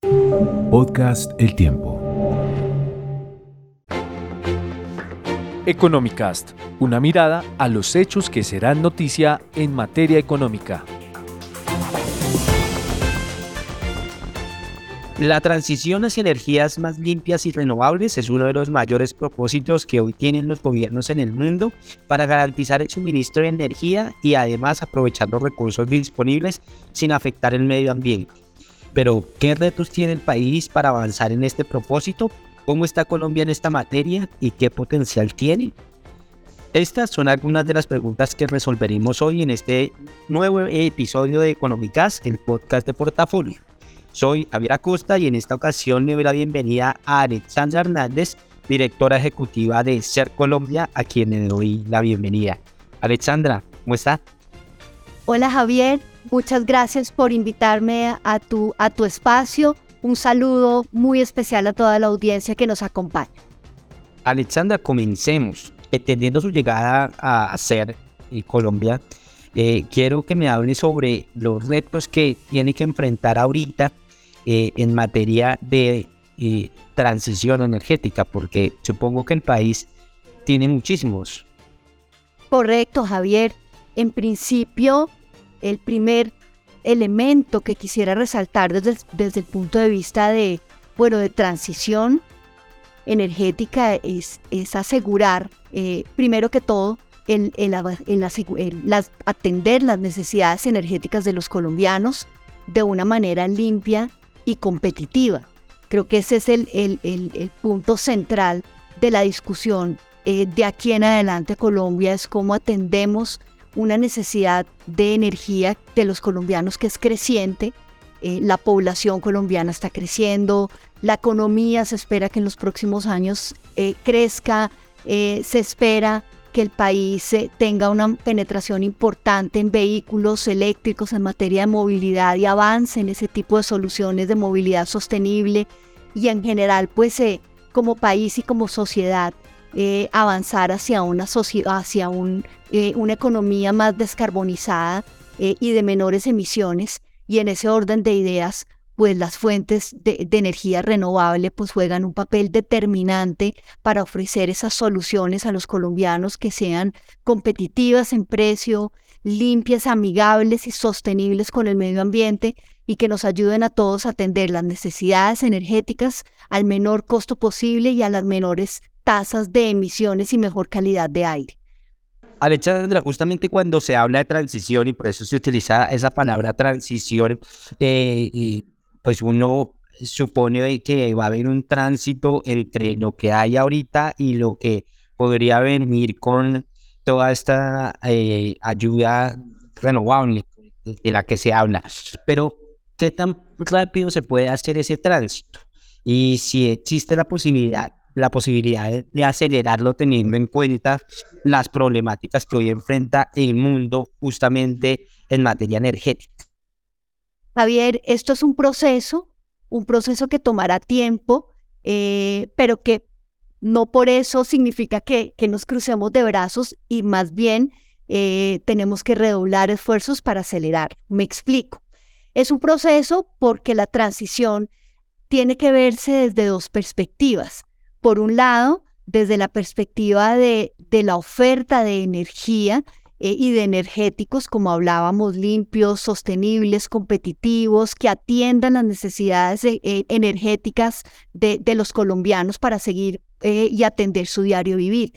Podcast El Tiempo. Economicast, una mirada a los hechos que serán noticia en materia económica. La transición hacia energías más limpias y renovables es uno de los mayores propósitos que hoy tienen los gobiernos en el mundo para garantizar el suministro de energía y además aprovechar los recursos disponibles sin afectar el medio ambiente. Pero, ¿qué retos tiene el país para avanzar en este propósito? ¿Cómo está Colombia en esta materia y qué potencial tiene? Estas son algunas de las preguntas que resolveremos hoy en este nuevo episodio de Económicas, el podcast de portafolio. Soy Javier Acosta y en esta ocasión le doy la bienvenida a Alexandra Hernández, directora ejecutiva de Ser Colombia, a quien le doy la bienvenida. Alexandra, ¿cómo está? Hola Javier, muchas gracias por invitarme a tu, a tu espacio. Un saludo muy especial a toda la audiencia que nos acompaña. Alexandra, comencemos. Entendiendo su llegada a Ser Colombia, eh, quiero que me hable sobre los retos que tiene que enfrentar ahorita eh, en materia de eh, transición energética, porque supongo que el país tiene muchísimos. Correcto, Javier. En principio, el primer elemento que quisiera resaltar desde, desde el punto de vista de, bueno, de transición energética es, es asegurar, primero que todo, en, las, atender las necesidades energéticas de los colombianos de una manera limpia y competitiva. Creo que ese es el, el, punto central de la discusión eh, de aquí en adelante Colombia, es cómo atendemos una necesidad de energía de los colombianos que es creciente. Eh, la población colombiana está creciendo, la economía se espera que en los próximos años eh, crezca, se espera que el país eh, tenga una penetración importante en vehículos eléctricos en materia de movilidad y avance en ese tipo de soluciones de movilidad sostenible y en general pues eh, como país y como sociedad eh, avanzar hacia una sociedad hacia un, una economía más descarbonizada y de menores emisiones y en ese orden de ideas pues las fuentes de, energía renovable pues juegan un papel determinante para ofrecer esas soluciones a los colombianos que sean competitivas en precio, limpias, amigables y sostenibles con el medio ambiente y que nos ayuden a todos a atender las necesidades energéticas al menor costo posible y a las menores tasas de emisiones y mejor calidad de aire. Alexandra, justamente cuando se habla de transición y por eso se utiliza esa palabra transición, eh, pues uno supone que va a haber un tránsito entre lo que hay ahorita y lo que podría venir con toda esta eh, ayuda renovable de la que se habla. Pero, ¿qué tan rápido se puede hacer ese tránsito? Y si existe la posibilidad, la posibilidad de acelerarlo teniendo en cuenta las problemáticas que hoy enfrenta el mundo justamente en materia energética. Javier, esto es un proceso, un proceso que tomará tiempo, eh, pero que no por eso significa que, que, nos crucemos de brazos y más bien eh, tenemos que redoblar esfuerzos para acelerar. Me explico. Es un proceso porque la transición tiene que verse desde dos perspectivas. Por un lado, desde la perspectiva de, la oferta de energía eh, y de energéticos, como hablábamos, limpios, sostenibles, competitivos, que atiendan las necesidades eh, energéticas de, los colombianos para seguir eh, y atender su diario vivir.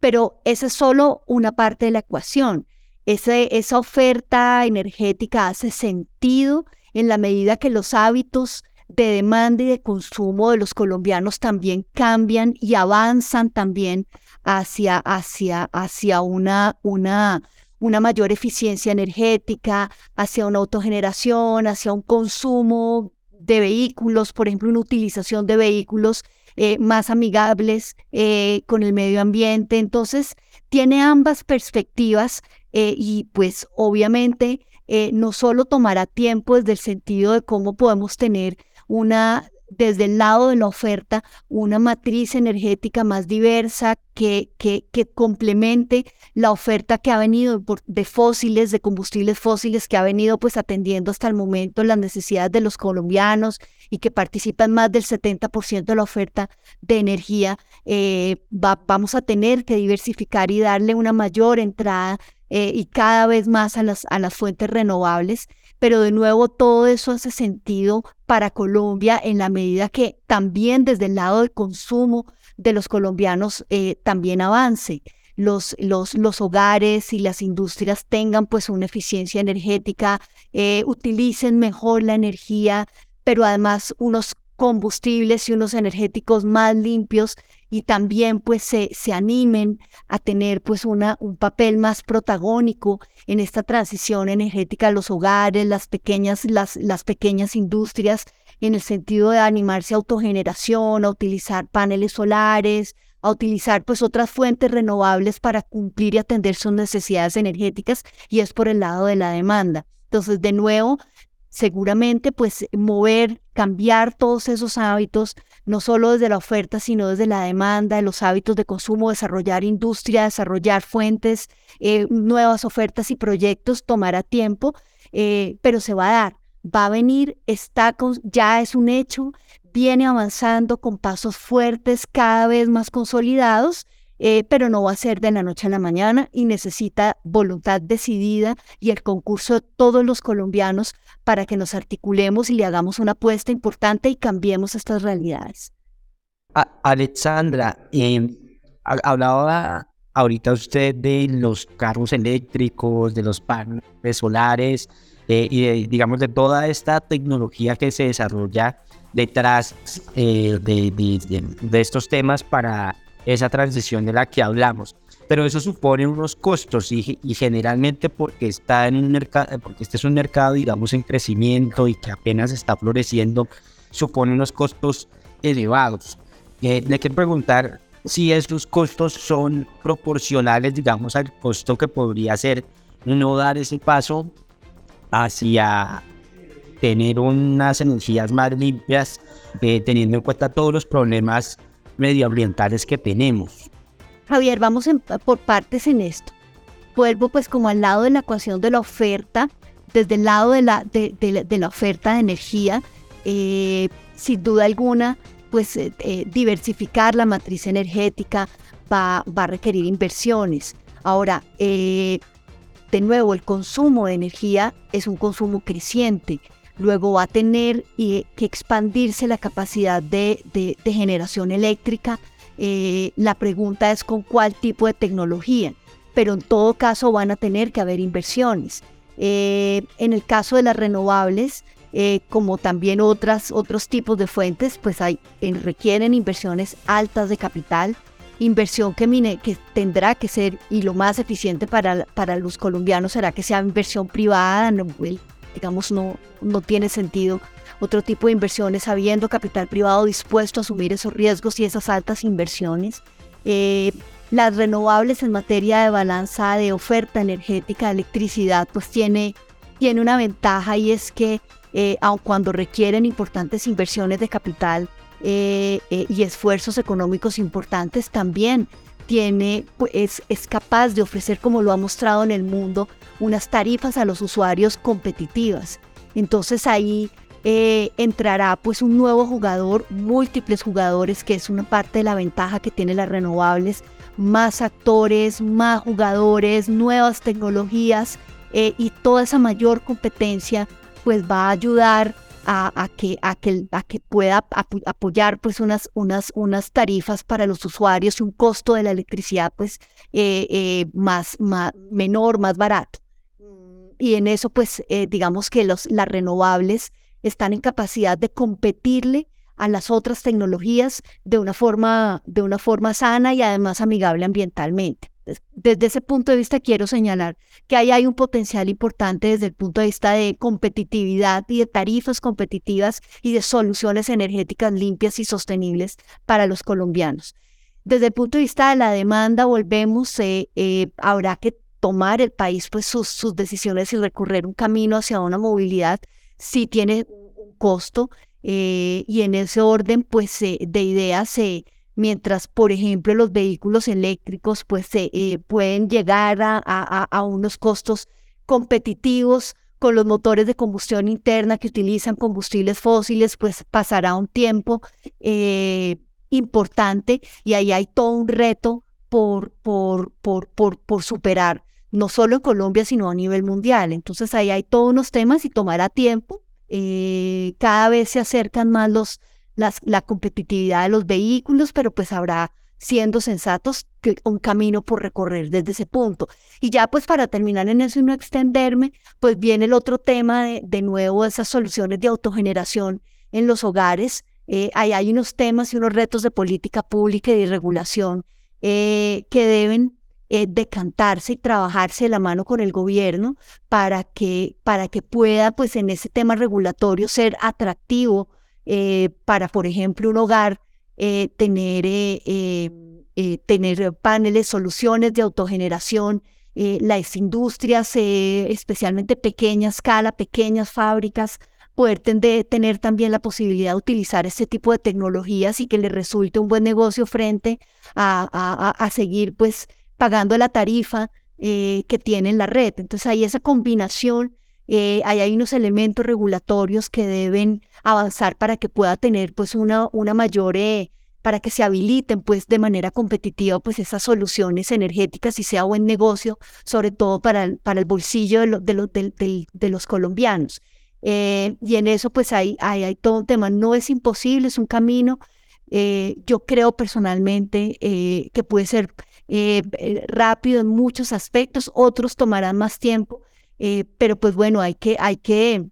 Pero esa es solo una parte de la ecuación. esa oferta energética hace sentido en la medida que los hábitos de demanda y de consumo de los colombianos también cambian y avanzan también hacia, hacia, hacia una, una, una mayor eficiencia energética, hacia una autogeneración, hacia un consumo de vehículos, por ejemplo, una utilización de vehículos eh, más amigables eh, con el medio ambiente. Entonces, tiene ambas perspectivas eh, y pues obviamente no solo tomará tiempo desde el sentido de cómo podemos tener una desde el lado de la oferta una matriz energética más diversa que, que, complemente la oferta que ha venido de fósiles, de combustibles fósiles, que ha venido pues atendiendo hasta el momento las necesidades de los colombianos y que participan más del 70% de la oferta de energía. Eh, vamos a tener que diversificar y darle una mayor entrada eh, y cada vez más a las, a las fuentes renovables pero de nuevo todo eso hace sentido para Colombia en la medida que también desde el lado del consumo de los colombianos eh, también avance. Los, los, los, hogares y las industrias tengan pues una eficiencia energética, eh, utilicen mejor la energía, pero además unos combustibles y unos energéticos más limpios y también pues se, se animen a tener pues una, un papel más protagónico en esta transición energética los hogares, las pequeñas, las, las pequeñas industrias, en el sentido de animarse a autogeneración, a utilizar paneles solares, a utilizar pues otras fuentes renovables para cumplir y atender sus necesidades energéticas y es por el lado de la demanda. Entonces, de nuevo, seguramente pues mover, cambiar todos esos hábitos, no solo desde la oferta, sino desde la demanda, los hábitos de consumo, desarrollar industria, desarrollar fuentes, eh, nuevas ofertas y proyectos, tomará tiempo, eh, pero se va a dar, va a venir, está ya es un hecho, viene avanzando con pasos fuertes, cada vez más consolidados eh, pero no va a ser de la noche a la mañana y necesita voluntad decidida y el concurso de todos los colombianos para que nos articulemos y le hagamos una apuesta importante y cambiemos estas realidades. Alexandra, eh, hablaba ahorita usted de los carros eléctricos, de los paneles solares eh, y digamos de toda esta tecnología que se desarrolla detrás de, de estos temas para esa transición de la que hablamos. Pero eso supone unos costos y, generalmente porque está en un mercado, porque este es un mercado, digamos, en crecimiento y que apenas está floreciendo, supone unos costos elevados. Eh, le quiero preguntar si esos costos son proporcionales, digamos, al costo que podría ser no dar ese paso hacia tener unas energías más limpias, eh, teniendo en cuenta todos los problemas medioambientales que tenemos. Javier, vamos por partes en esto. Vuelvo pues como al lado de la ecuación de la oferta, desde el lado de la, de, la oferta de energía, eh, sin duda alguna, pues eh, eh, diversificar la matriz energética va, va a requerir inversiones. Ahora, de nuevo, el consumo de energía es un consumo creciente luego va a tener que expandirse la capacidad de, generación eléctrica. Eh, la pregunta es con cuál tipo de tecnología, pero en todo caso van a tener que haber inversiones. Eh, en el caso de las renovables, eh, como también otras, otros tipos de fuentes, pues requieren inversiones altas de capital, inversión que, que tendrá que ser, y lo más eficiente para, para los colombianos será que sea inversión privada, no, digamos, no, no tiene sentido otro tipo de inversiones habiendo capital privado dispuesto a asumir esos riesgos y esas altas inversiones. Eh, las renovables en materia de balanza de oferta energética de electricidad pues tiene, tiene una ventaja y es que eh, aun cuando requieren importantes inversiones de capital eh, y esfuerzos económicos importantes también tiene, pues, es capaz de ofrecer, como lo ha mostrado en el mundo, unas tarifas a los usuarios competitivas. Entonces ahí eh, entrará pues un nuevo jugador, múltiples jugadores, que es una parte de la ventaja que tiene las renovables, más actores, más jugadores, nuevas tecnologías eh, y toda esa mayor competencia pues va a ayudar a, que, a, que, a que pueda apoyar pues unas, unas, unas tarifas para los usuarios y un costo de la electricidad pues eh, más, más, menor, más barato. Y en eso pues digamos que los, las renovables están en capacidad de competirle a las otras tecnologías de una forma, de una forma sana y además amigable ambientalmente. Desde ese punto de vista quiero señalar que ahí hay un potencial importante desde el punto de vista de competitividad y de tarifas competitivas y de soluciones energéticas limpias y sostenibles para los colombianos. Desde el punto de vista de la demanda, volvemos, eh, eh, habrá que tomar el país pues sus, decisiones y recorrer un camino hacia una movilidad sí tiene un costo eh, y en ese orden pues de ideas mientras por ejemplo los vehículos eléctricos pues eh, pueden llegar a, a, unos costos competitivos con los motores de combustión interna que utilizan combustibles fósiles pues pasará un tiempo eh, importante y ahí hay todo un reto por, por, por, por, por superar no solo en Colombia, sino a nivel mundial. Entonces ahí hay todos unos temas y tomará tiempo. Eh, cada vez se acercan más los, la competitividad de los vehículos, pero pues habrá, siendo sensatos, que un camino por recorrer desde ese punto. Y ya pues para terminar en eso y no extenderme, pues viene el otro tema de, de nuevo, esas soluciones de autogeneración en los hogares. Eh, ahí hay unos temas y unos retos de política pública y de regulación eh, que deben eh, decantarse y trabajarse de la mano con el gobierno para que, para que pueda, pues en ese tema regulatorio, ser atractivo eh, para, por ejemplo, un hogar eh, tener, tener paneles, soluciones de autogeneración, las industrias, especialmente pequeña escala, pequeñas fábricas, poder tener también la posibilidad de utilizar este tipo de tecnologías y que le resulte un buen negocio frente a, a, a seguir pues pagando la tarifa eh, que tiene la red. Entonces hay esa combinación, eh, hay unos elementos regulatorios que deben avanzar para que pueda tener pues una, una mayor, eh, para que se habiliten pues de manera competitiva pues esas soluciones energéticas y sea buen negocio, sobre todo para el, para el bolsillo de, de, de, los colombianos. y en eso pues hay, hay, hay todo un tema, no es imposible, es un camino. yo creo personalmente que puede ser eh, eh, rápido en muchos aspectos, otros tomarán más tiempo, eh, pero pues bueno, hay que, hay que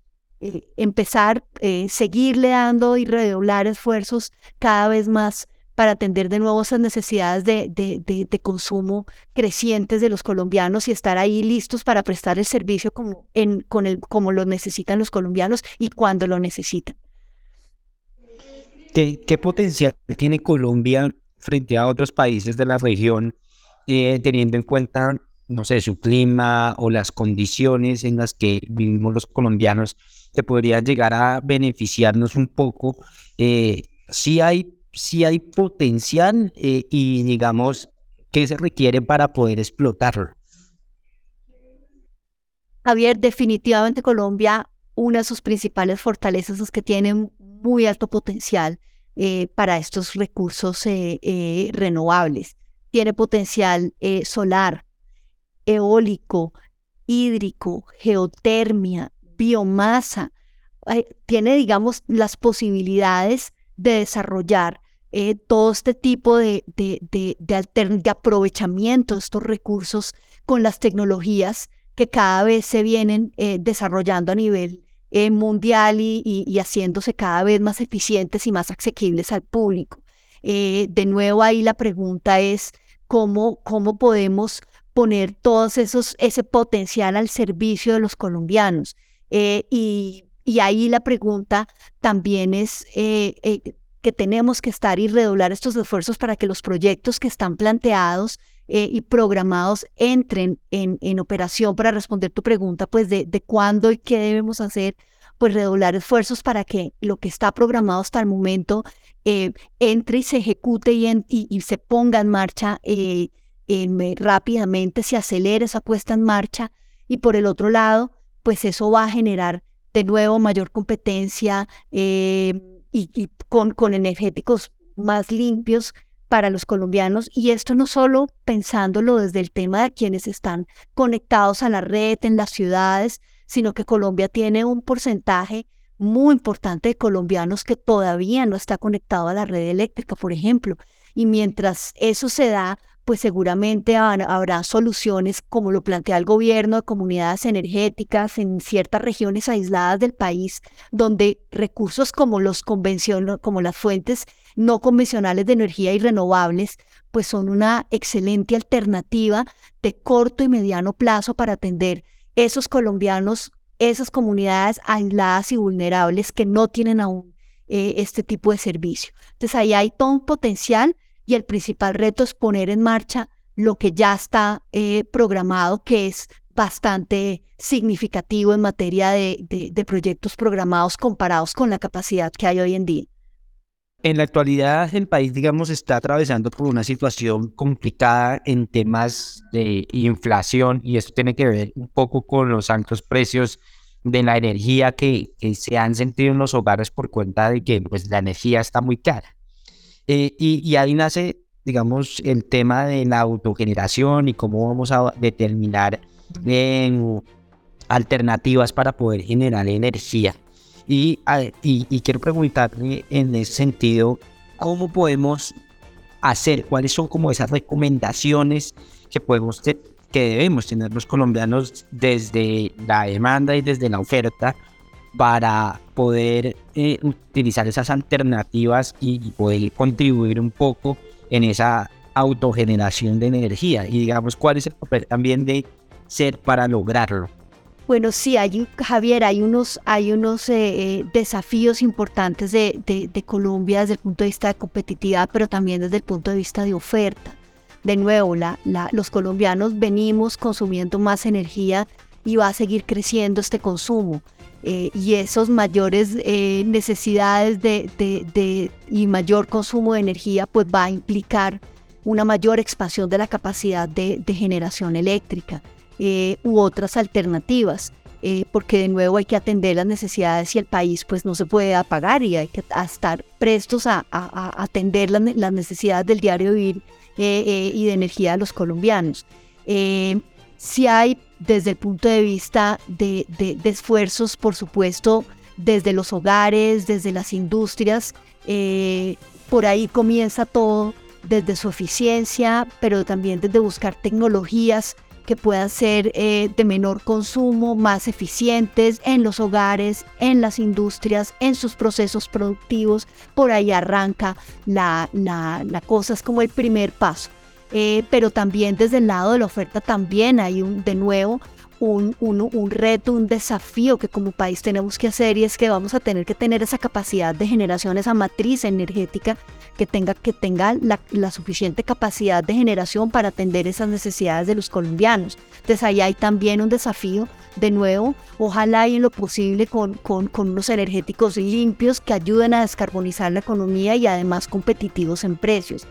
empezar, seguirle dando y redoblar esfuerzos cada vez más para atender de nuevo esas necesidades de, de, de, consumo crecientes de los colombianos y estar ahí listos para prestar el servicio como, en, con el, como lo necesitan los colombianos y cuando lo necesitan. ¿Qué, ¿Qué, potencial tiene Colombia frente a otros países de la región eh, teniendo en cuenta, no sé, su clima o las condiciones en las que vivimos los colombianos, que podría llegar a beneficiarnos un poco. Eh, sí, hay, sí hay potencial eh, y digamos, ¿qué se requiere para poder explotarlo? Javier, definitivamente Colombia, una de sus principales fortalezas es que tiene muy alto potencial para estos recursos renovables tiene potencial eh, solar, eólico, hídrico, geotermia, biomasa. tiene, digamos, las posibilidades de desarrollar eh, todo este tipo de, de, de, de, aprovechamiento de estos recursos con las tecnologías que cada vez se vienen eh, desarrollando a nivel mundial y, y, haciéndose cada vez más eficientes y más asequibles al público. de nuevo ahí la pregunta es, cómo, cómo podemos poner todos esos, ese potencial al servicio de los colombianos. Eh, y, y, ahí la pregunta también es eh, eh, que tenemos que estar y redoblar estos esfuerzos para que los proyectos que están planteados y programados entren en, en, operación para responder tu pregunta, pues de, de cuándo y qué debemos hacer, pues redoblar esfuerzos para que lo que está programado hasta el momento eh, entre y se ejecute y, se ponga en marcha rápidamente, se acelere esa puesta en marcha y por el otro lado, pues eso va a generar de nuevo mayor competencia eh, y, con, con energéticos más limpios para los colombianos y esto no solo pensándolo desde el tema de quienes están conectados a la red en las ciudades, sino que Colombia tiene un porcentaje muy importante de colombianos que todavía no está conectado a la red eléctrica, por ejemplo. Y mientras eso se da, pues seguramente habrá soluciones como lo plantea el gobierno de comunidades energéticas en ciertas regiones aisladas del país, donde recursos como los como las fuentes no convencionales de energía y renovables, pues son una excelente alternativa de corto y mediano plazo para atender esos colombianos, esas comunidades aisladas y vulnerables que no tienen aún eh, este tipo de servicio. Entonces ahí hay todo un potencial y el principal reto es poner en marcha lo que ya está eh, programado, que es bastante significativo en materia de proyectos programados comparados con la capacidad que hay hoy en día. En la actualidad, el país, digamos, está atravesando por una situación complicada en temas de inflación y esto tiene que ver un poco con los altos precios de la energía que, se han sentido en los hogares por cuenta de que pues, la energía está muy cara. Eh, y, ahí nace, digamos, el tema de la autogeneración y cómo vamos a determinar alternativas para poder generar energía. Y, y, quiero preguntarle en ese sentido, ¿cómo podemos hacer? ¿Cuáles son como esas recomendaciones que podemos que debemos tener los colombianos desde la demanda y desde la oferta para poder eh, utilizar esas alternativas y, poder contribuir un poco en esa autogeneración de energía y digamos cuál es el papel también de ser para lograrlo. Bueno, sí, hay, Javier, hay unos, hay unos eh, eh, desafíos importantes de, de, Colombia desde el punto de vista de competitividad, pero también desde el punto de vista de oferta. De nuevo, la, la, los colombianos venimos consumiendo más energía y va a seguir creciendo este consumo. Eh, y esos mayores necesidades de, de, y mayor consumo de energía, pues va a implicar una mayor expansión de la capacidad de, generación eléctrica. Eh, u otras alternativas. Eh, porque de nuevo hay que atender las necesidades y el país pues no se puede apagar y hay que estar prestos a, atender las, necesidades del diario vivir eh, y de energía de los colombianos. si hay desde el punto de vista de, de, esfuerzos, por supuesto, desde los hogares, desde las industrias, por ahí comienza todo, desde su eficiencia, pero también desde buscar tecnologías que puedan ser eh, de menor consumo, más eficientes en los hogares, en las industrias, en sus procesos productivos. Por ahí arranca la, la, cosa, es como el primer paso. Eh, pero también desde el lado de la oferta también hay un, de nuevo un, un, reto, un desafío que como país tenemos que hacer y es que vamos a tener que tener esa capacidad de generación, esa matriz energética que tenga, que tenga la, suficiente capacidad de generación para atender esas necesidades de los colombianos. Entonces ahí hay también un desafío, de nuevo, ojalá y en lo posible con, con, con unos energéticos limpios que ayuden a descarbonizar la economía y además competitivos en precios.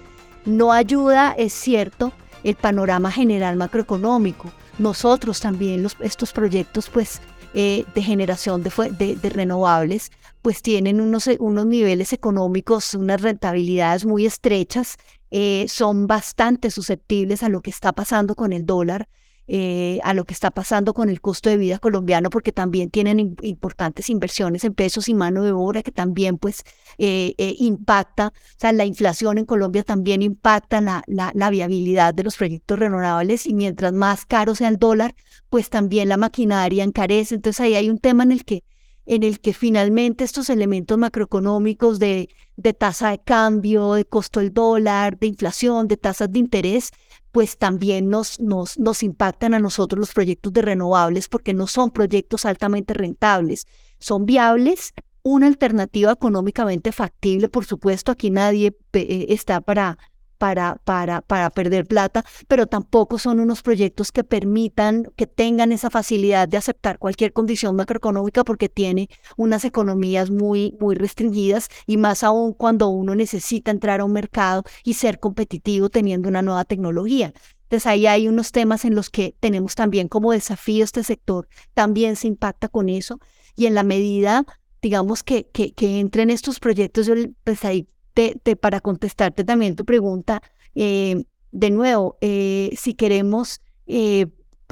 No ayuda, es cierto, el panorama general macroeconómico. Nosotros también los, estos proyectos pues eh, de generación de, de, renovables pues tienen unos, unos niveles económicos, unas rentabilidades muy estrechas, eh, son bastante susceptibles a lo que está pasando con el dólar eh, a lo que está pasando con el costo de vida colombiano, porque también tienen importantes inversiones en pesos y mano de obra que también pues eh, eh, impacta, o sea, la inflación en Colombia también impacta la, la, viabilidad de los proyectos renovables y mientras más caro sea el dólar, pues también la maquinaria encarece. Entonces ahí hay un tema en el que en el que finalmente estos elementos macroeconómicos de, tasa de cambio, de costo del dólar, de inflación, de tasas de interés, pues también nos, nos, nos impactan a nosotros los proyectos de renovables porque no son proyectos altamente rentables, son viables, una alternativa económicamente factible, por supuesto, aquí nadie eh, está para para, para, para perder plata, pero tampoco son unos proyectos que permitan, que tengan esa facilidad de aceptar cualquier condición macroeconómica porque tiene unas economías muy, muy restringidas y más aún cuando uno necesita entrar a un mercado y ser competitivo teniendo una nueva tecnología. Entonces ahí hay unos temas en los que tenemos también como desafío este sector, también se impacta con eso y en la medida, digamos, que, que, que entren estos proyectos, yo pues ahí te, para contestarte también tu pregunta, eh, de nuevo, eh, si queremos eh,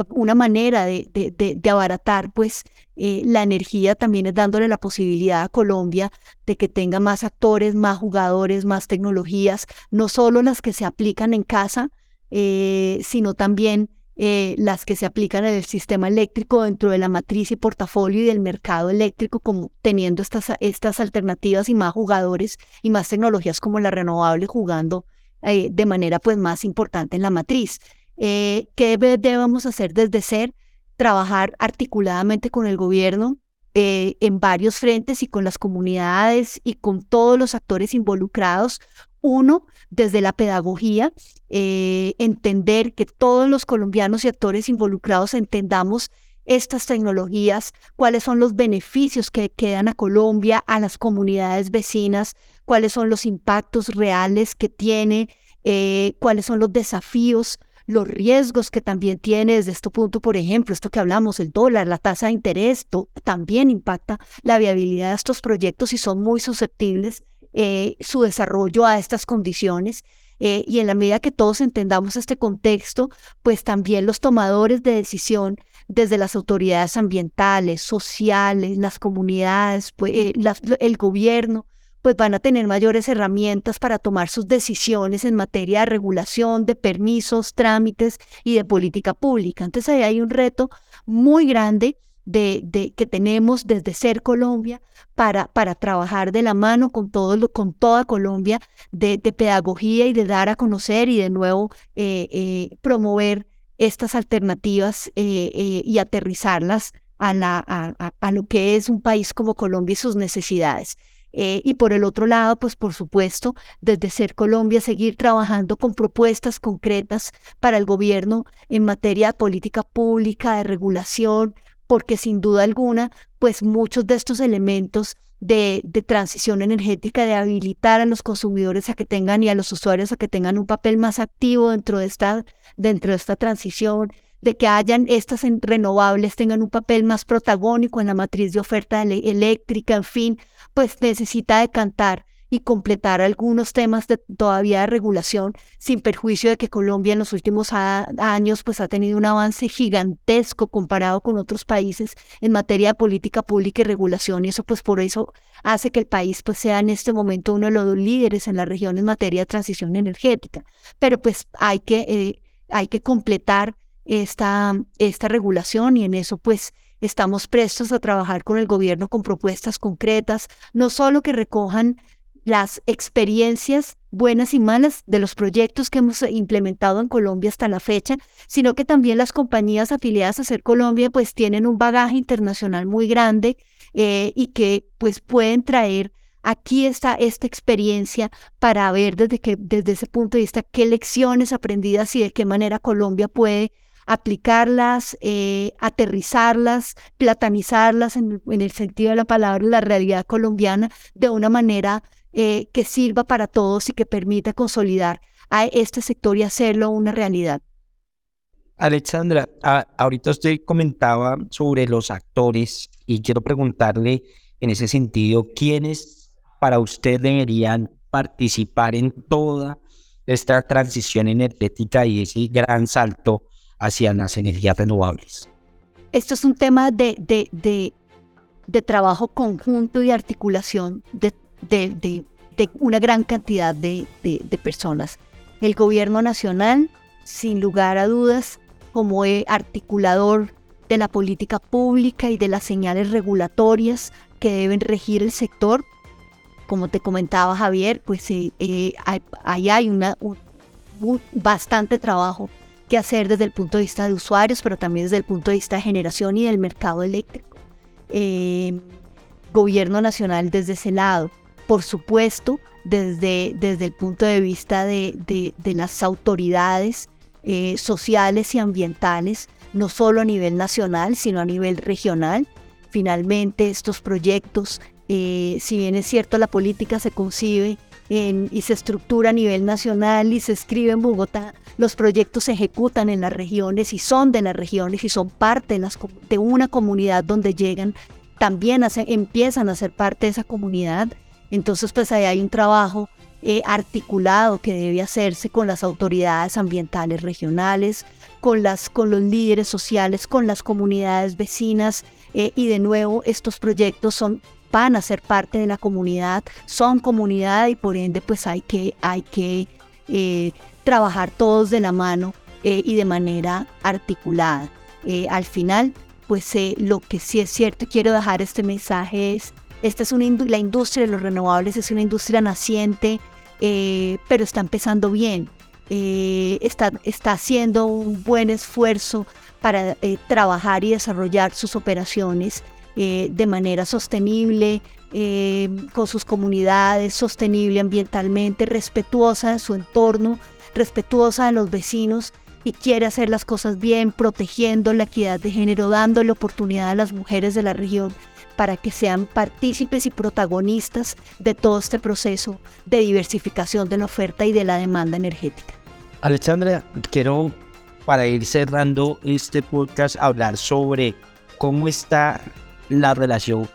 una manera de, de, abaratar pues la energía también es dándole la posibilidad a Colombia de que tenga más actores, más jugadores, más tecnologías, no solo las que se aplican en casa, sino también eh, las que se aplican en el sistema eléctrico dentro de la matriz y portafolio y del mercado eléctrico, como teniendo estas, estas alternativas y más jugadores y más tecnologías como la renovable jugando eh, de manera pues más importante en la matriz. Eh, ¿Qué debemos hacer desde ser? Trabajar articuladamente con el gobierno en varios frentes y con las comunidades y con todos los actores involucrados uno, desde la pedagogía, eh, entender que todos los colombianos y actores involucrados entendamos estas tecnologías, cuáles son los beneficios que quedan a Colombia, a las comunidades vecinas, cuáles son los impactos reales que tiene, eh, cuáles son los desafíos, los riesgos que también tiene desde este punto, por ejemplo, esto que hablamos, el dólar, la tasa de interés, también impacta la viabilidad de estos proyectos y son muy susceptibles eh, su desarrollo a estas condiciones. Eh, y en la medida que todos entendamos este contexto, pues también los tomadores de decisión desde las autoridades ambientales, sociales, las comunidades, pues, eh, el gobierno, pues van a tener mayores herramientas para tomar sus decisiones en materia de regulación, de permisos, trámites y de política pública. Entonces ahí hay un reto muy grande de, que tenemos desde Ser Colombia para, para trabajar de la mano con, todo con toda Colombia de, pedagogía y de dar a conocer y de nuevo eh, eh, promover estas alternativas eh, y aterrizarlas a, la, a, lo que es un país como Colombia y sus necesidades. y por el otro lado, pues por supuesto, desde Ser Colombia, seguir trabajando con propuestas concretas para el gobierno en materia de política pública, de regulación, porque sin duda alguna, pues muchos de estos elementos de, de, transición energética, de habilitar a los consumidores a que tengan y a los usuarios a que tengan un papel más activo dentro de esta, dentro de esta transición, de que hayan estas renovables, tengan un papel más protagónico en la matriz de oferta eléctrica, en fin, pues necesita decantar y completar algunos temas de todavía de regulación, sin perjuicio de que Colombia en los últimos años pues ha tenido un avance gigantesco comparado con otros países en materia de política pública y regulación y eso pues por eso hace que el país pues sea en este momento uno de los líderes en la región en materia de transición energética. Pero pues hay que, eh, hay que completar esta, esta regulación y en eso pues estamos prestos a trabajar con el gobierno con propuestas concretas, no solo que recojan las experiencias buenas y malas de los proyectos que hemos implementado en Colombia hasta la fecha, sino que también las compañías afiliadas a Ser Colombia pues tienen un bagaje internacional muy grande eh, y que pues pueden traer aquí esta, experiencia para ver desde, que, desde ese punto de vista qué lecciones aprendidas y de qué manera Colombia puede aplicarlas, eh, aterrizarlas, platanizarlas en, en, el sentido de la palabra, la realidad colombiana de una manera eh, que sirva para todos y que permita consolidar a este sector y hacerlo una realidad. Alexandra, ahorita usted comentaba sobre los actores y quiero preguntarle en ese sentido, ¿quiénes para usted deberían participar en toda esta transición energética y ese gran salto hacia las energías renovables? Esto es un tema de, de, de, de trabajo conjunto y articulación de de, una gran cantidad de, personas. El gobierno nacional, sin lugar a dudas, como articulador de la política pública y de las señales regulatorias que deben regir el sector. Como te comentaba Javier, pues eh, eh, ahí hay una, bastante trabajo que hacer desde el punto de vista de usuarios, pero también desde el punto de vista de generación y del mercado eléctrico. Eh, gobierno nacional desde ese lado por supuesto, desde, desde el punto de vista de, de, las autoridades eh, sociales y ambientales, no solo a nivel nacional, sino a nivel regional. Finalmente, estos proyectos, eh, si bien es cierto, la política se concibe y se estructura a nivel nacional y se escribe en Bogotá, los proyectos se ejecutan en las regiones y son de las regiones y son parte de una comunidad donde llegan también empiezan a ser parte de esa comunidad. Entonces, pues ahí hay un trabajo eh, articulado que debe hacerse con las autoridades ambientales regionales, con, las, con los líderes sociales, con las comunidades vecinas. Eh, y de nuevo, estos proyectos son, van a ser parte de la comunidad, son comunidad y por ende pues hay que, hay que eh, trabajar todos de la mano y de manera articulada. al final, pues lo que sí es cierto, quiero dejar este mensaje es, esta es una la industria de los renovables es una industria naciente, eh, pero está empezando bien. Eh, está, haciendo un buen esfuerzo para eh, trabajar y desarrollar sus operaciones de manera sostenible, con sus comunidades, sostenible ambientalmente, respetuosa de su entorno, respetuosa de los vecinos y quiere hacer las cosas bien, protegiendo la equidad de género, dándole oportunidad a las mujeres de la región para que sean partícipes y protagonistas de todo este proceso de diversificación de la oferta y de la demanda energética. Alexandra, quiero para ir cerrando este podcast hablar sobre cómo está la relación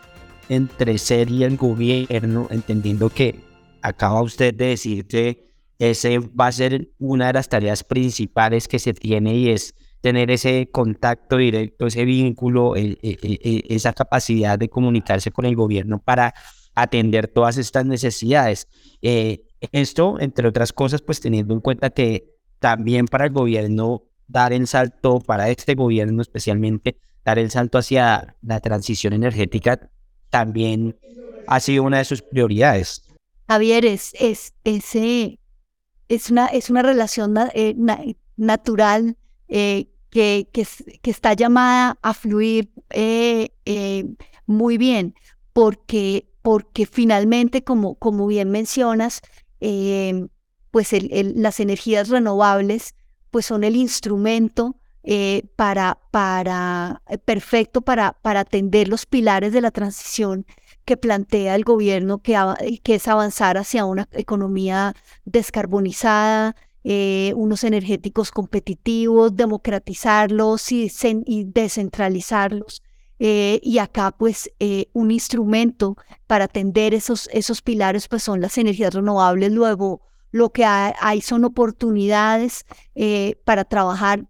entre SER y el gobierno, entendiendo que acaba usted de decir que ese va a ser una de las tareas principales que se tiene y es tener ese contacto directo, ese vínculo, esa capacidad de comunicarse con el gobierno para atender todas estas necesidades. Eh, esto, entre otras cosas, pues teniendo en cuenta que también para el gobierno dar el salto, para este gobierno especialmente, dar el salto hacia la transición energética también ha sido una de sus prioridades. Javier, es, es, ese, es, una, es una relación eh, natural eh, que, que, está llamada a fluir eh, eh, muy bien, porque, porque finalmente, como, como bien mencionas, pues las energías renovables pues son el instrumento para, para, perfecto para, para atender los pilares de la transición que plantea el gobierno, que, que es avanzar hacia una economía descarbonizada, eh, unos energéticos competitivos, democratizarlos y, descentralizarlos. Eh, y acá pues eh, un instrumento para atender esos, esos pilares pues son las energías renovables. Luego lo que hay, son oportunidades para trabajar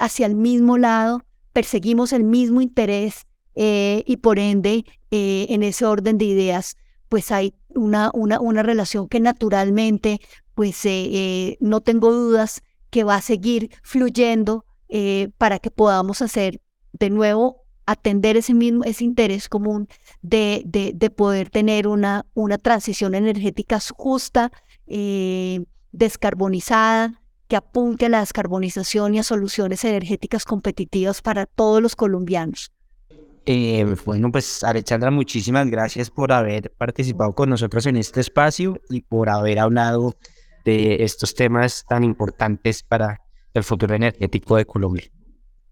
hacia el mismo lado, perseguimos el mismo interés y por ende en ese orden de ideas pues hay una, una, una relación que naturalmente pues eh, eh, no tengo dudas que va a seguir fluyendo eh, para que podamos hacer de nuevo atender ese mismo ese interés común de, de, poder tener una, una transición energética justa, descarbonizada, que apunte a la descarbonización y a soluciones energéticas competitivas para todos los colombianos. bueno, pues Alexandra, muchísimas gracias por haber participado con nosotros en este espacio y por haber hablado de estos temas tan importantes para el futuro energético de Colombia.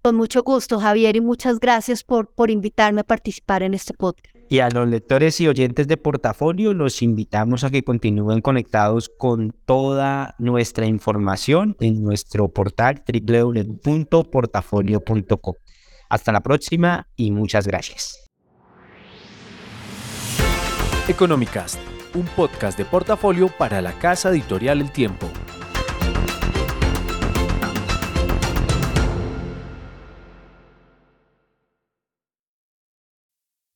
Con mucho gusto, Javier, y muchas gracias por, por invitarme a participar en este podcast. Y a los lectores y oyentes de Portafolio, los invitamos a que continúen conectados con toda nuestra información en nuestro portal www.portafolio.com. Hasta la próxima y muchas gracias. Económicas un podcast de portafolio para la casa editorial El Tiempo.